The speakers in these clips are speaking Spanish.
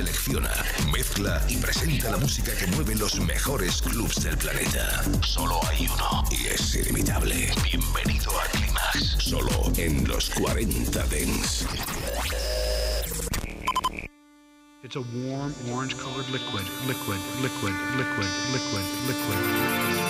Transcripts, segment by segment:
selecciona, mezcla y presenta la música que mueve los mejores clubs del planeta. Solo hay uno y es ilimitable. Bienvenido a Climax, solo en los 40 Dents. It's a warm orange colored liquid, liquid, liquid, liquid, liquid, liquid.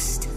lost.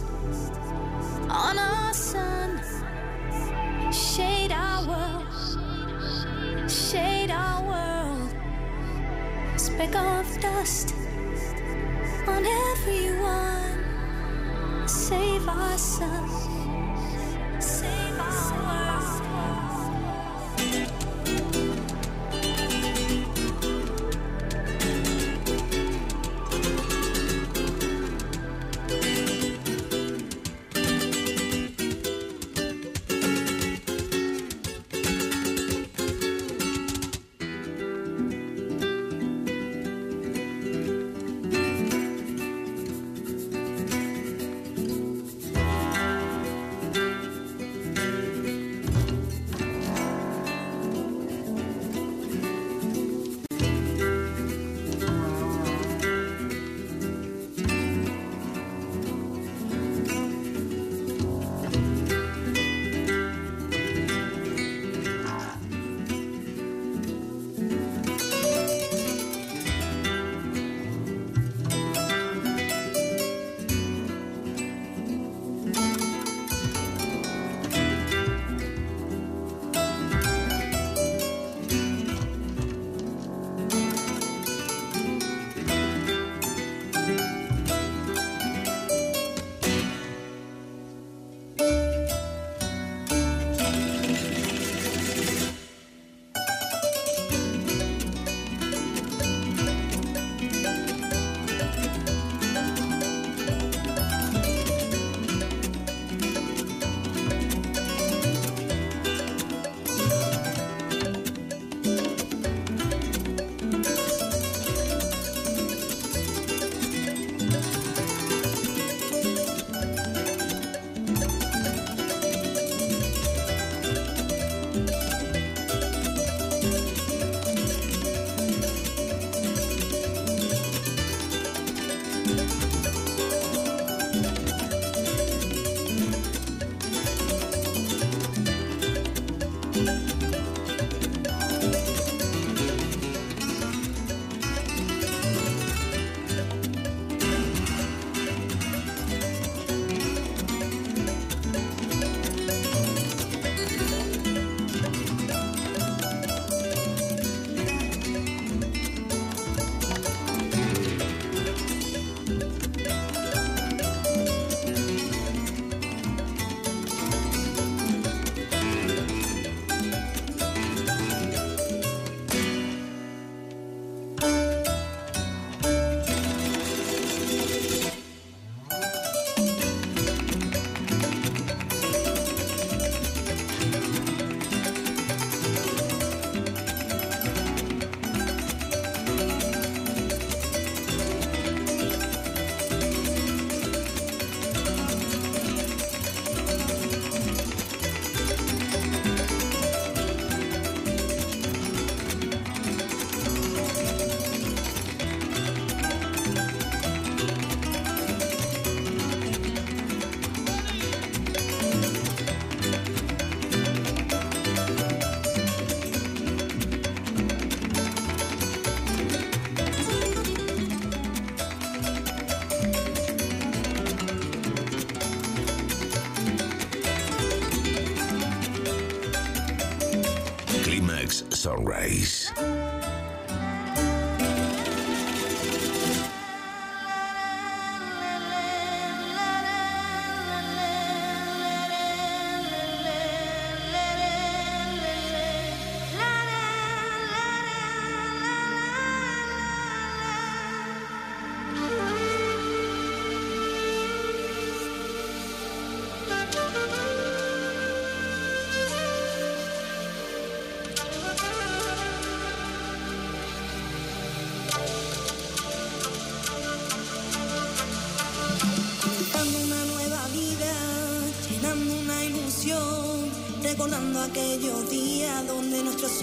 Sunrise.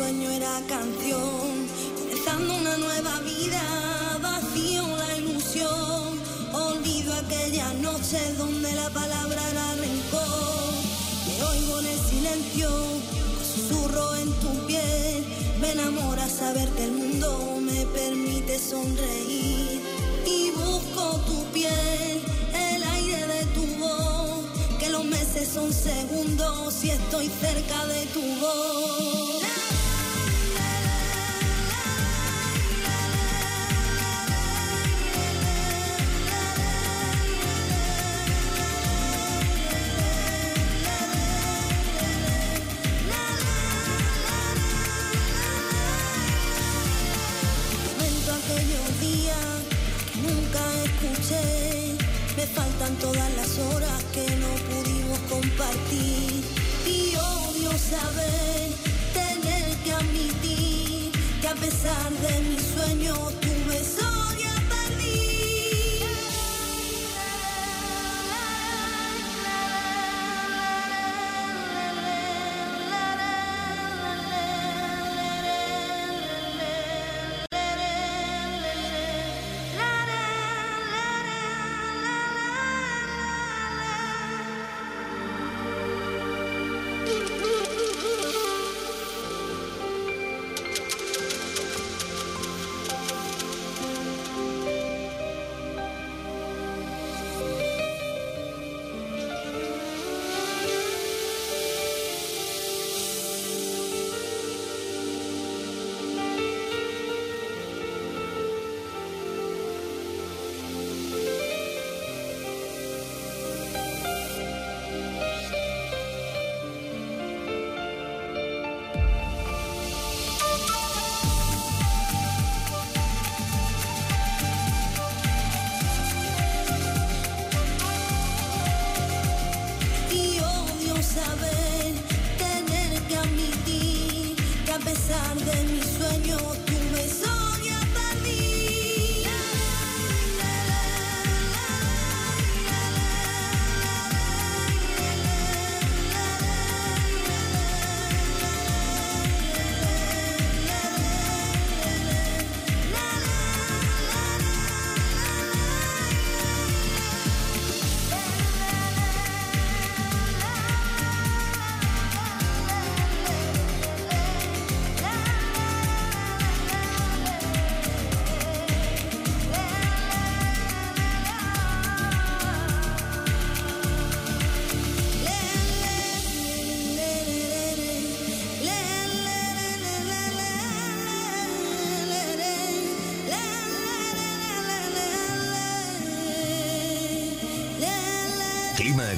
Sueño era canción. Comenzando una nueva vida, vacío la ilusión, olvido aquellas noches donde la palabra era rencor. Me oigo en el silencio, susurro en tu piel, me enamora saber que el mundo me permite sonreír y busco tu piel, el aire de tu voz, que los meses son segundos si estoy cerca de saber, tener que admitir que a pesar de mis sueños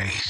Sunrise.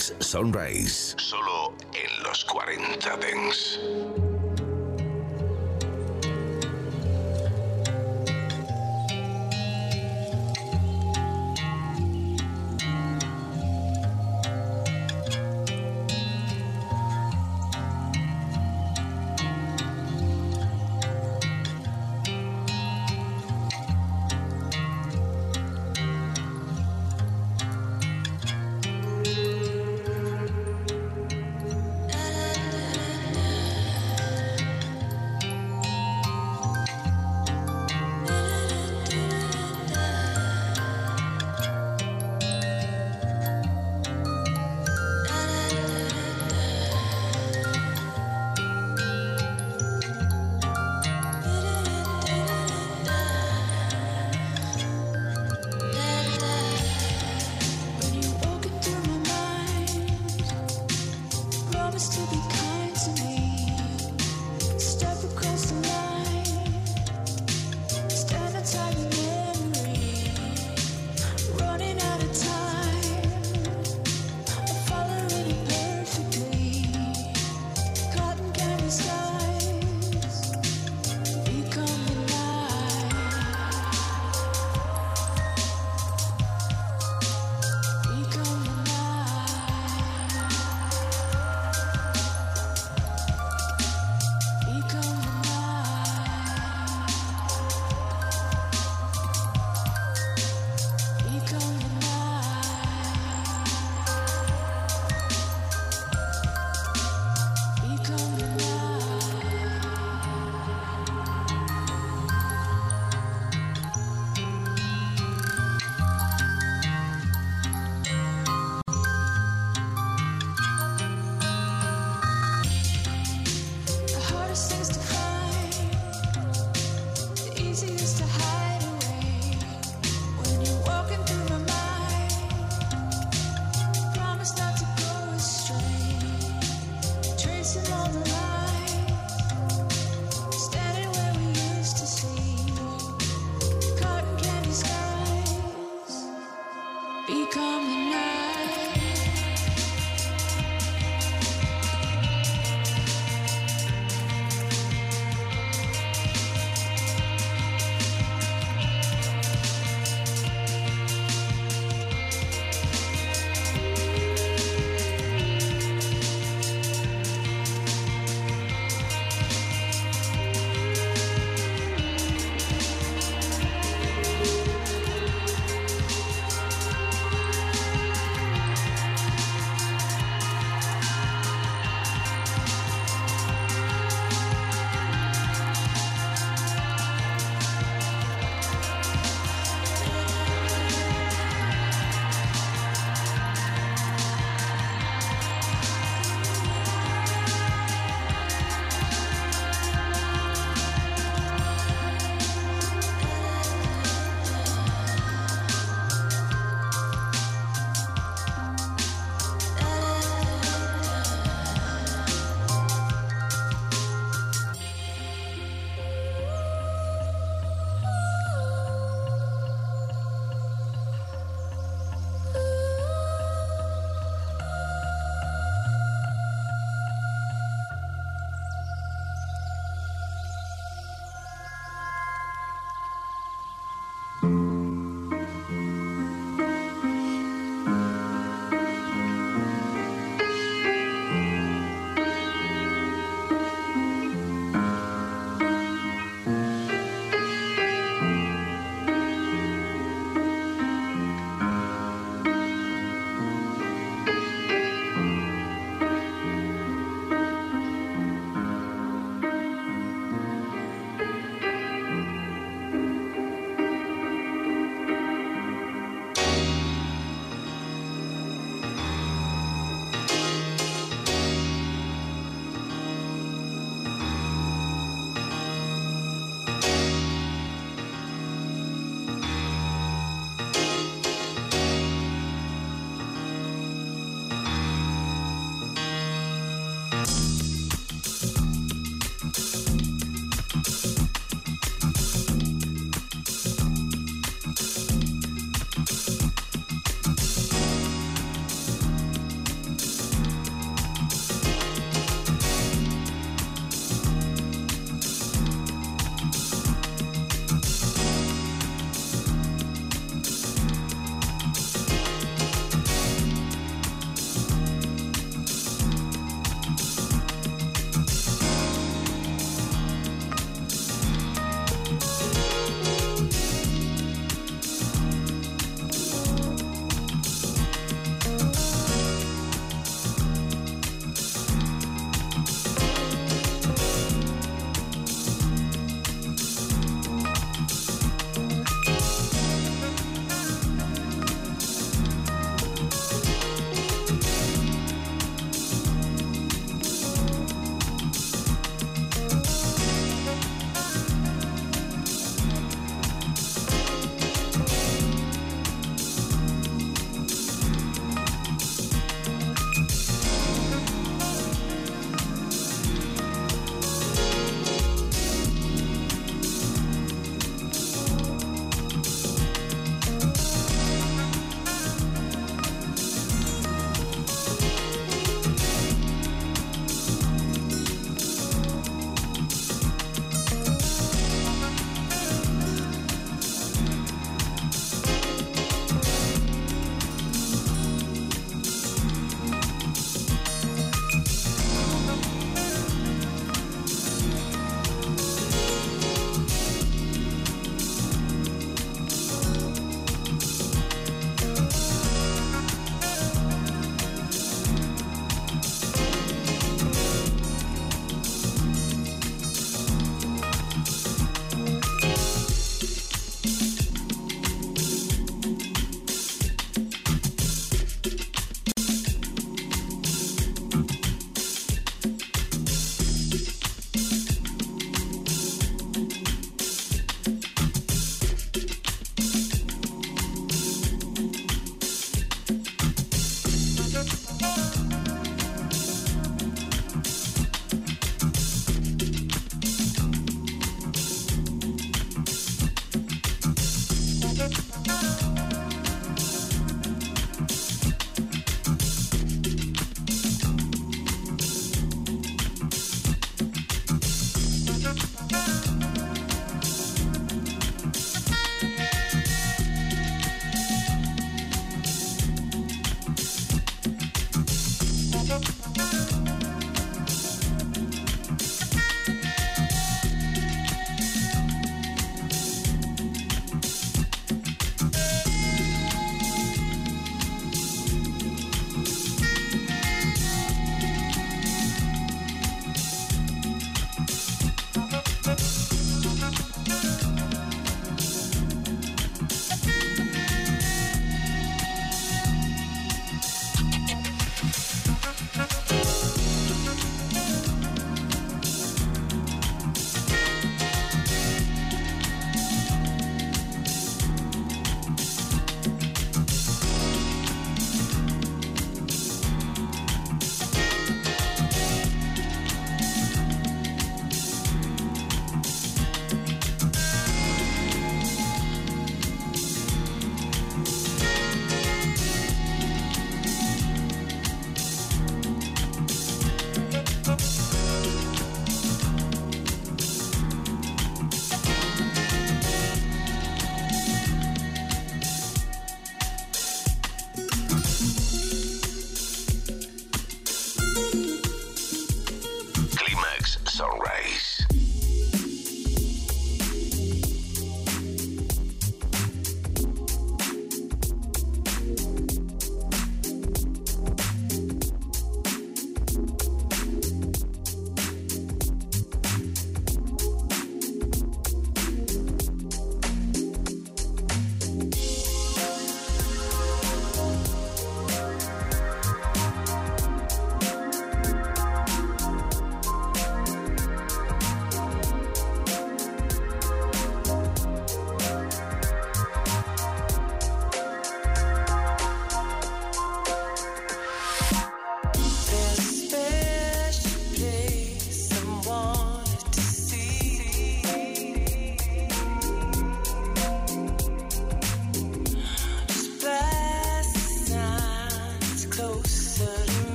Sunrise.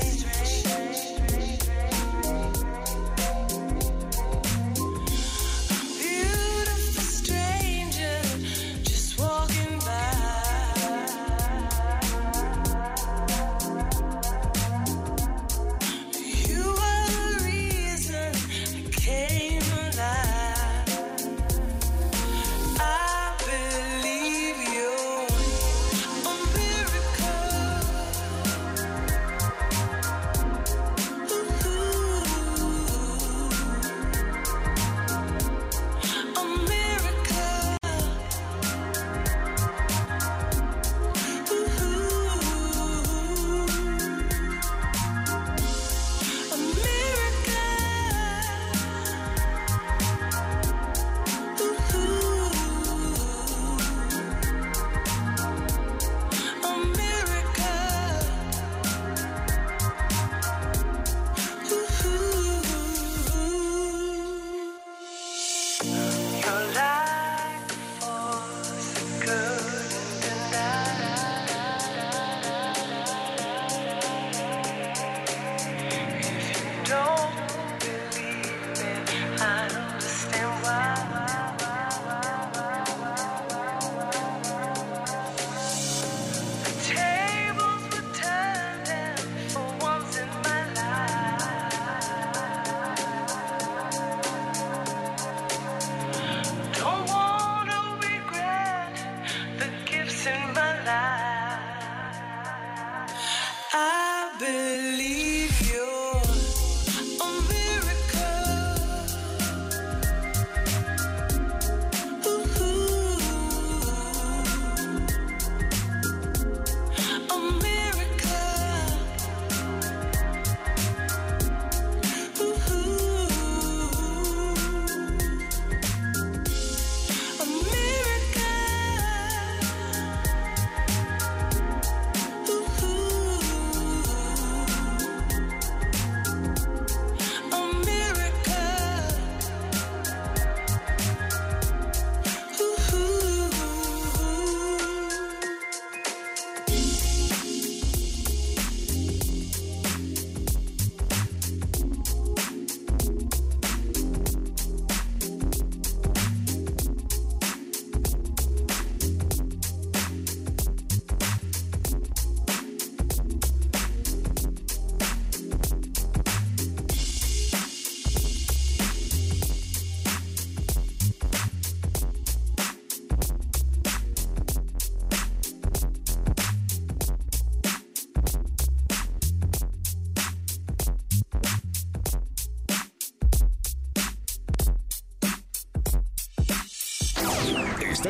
strange.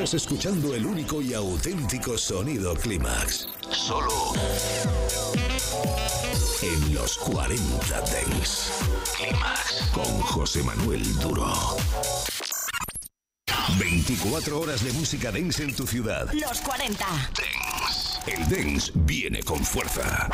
Estás escuchando el único y auténtico sonido Clímax. Solo en los 40 Dents. Clímax con José Manuel Duro. 24 horas de música dance en tu ciudad. Los 40. Dance. El dance viene con fuerza.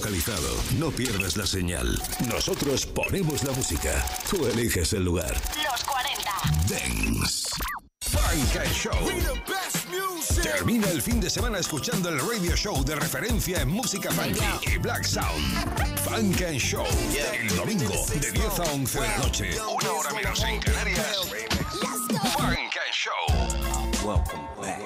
Localizado, no pierdas la señal. Nosotros ponemos la música. Tú eliges el lugar. Los 40. Dance. Funk and Show. Termina el fin de semana escuchando el radio show de referencia en música funky y black sound. Funk and Show. El domingo de 10 a 11 de la noche. Una hora menos en Canarias.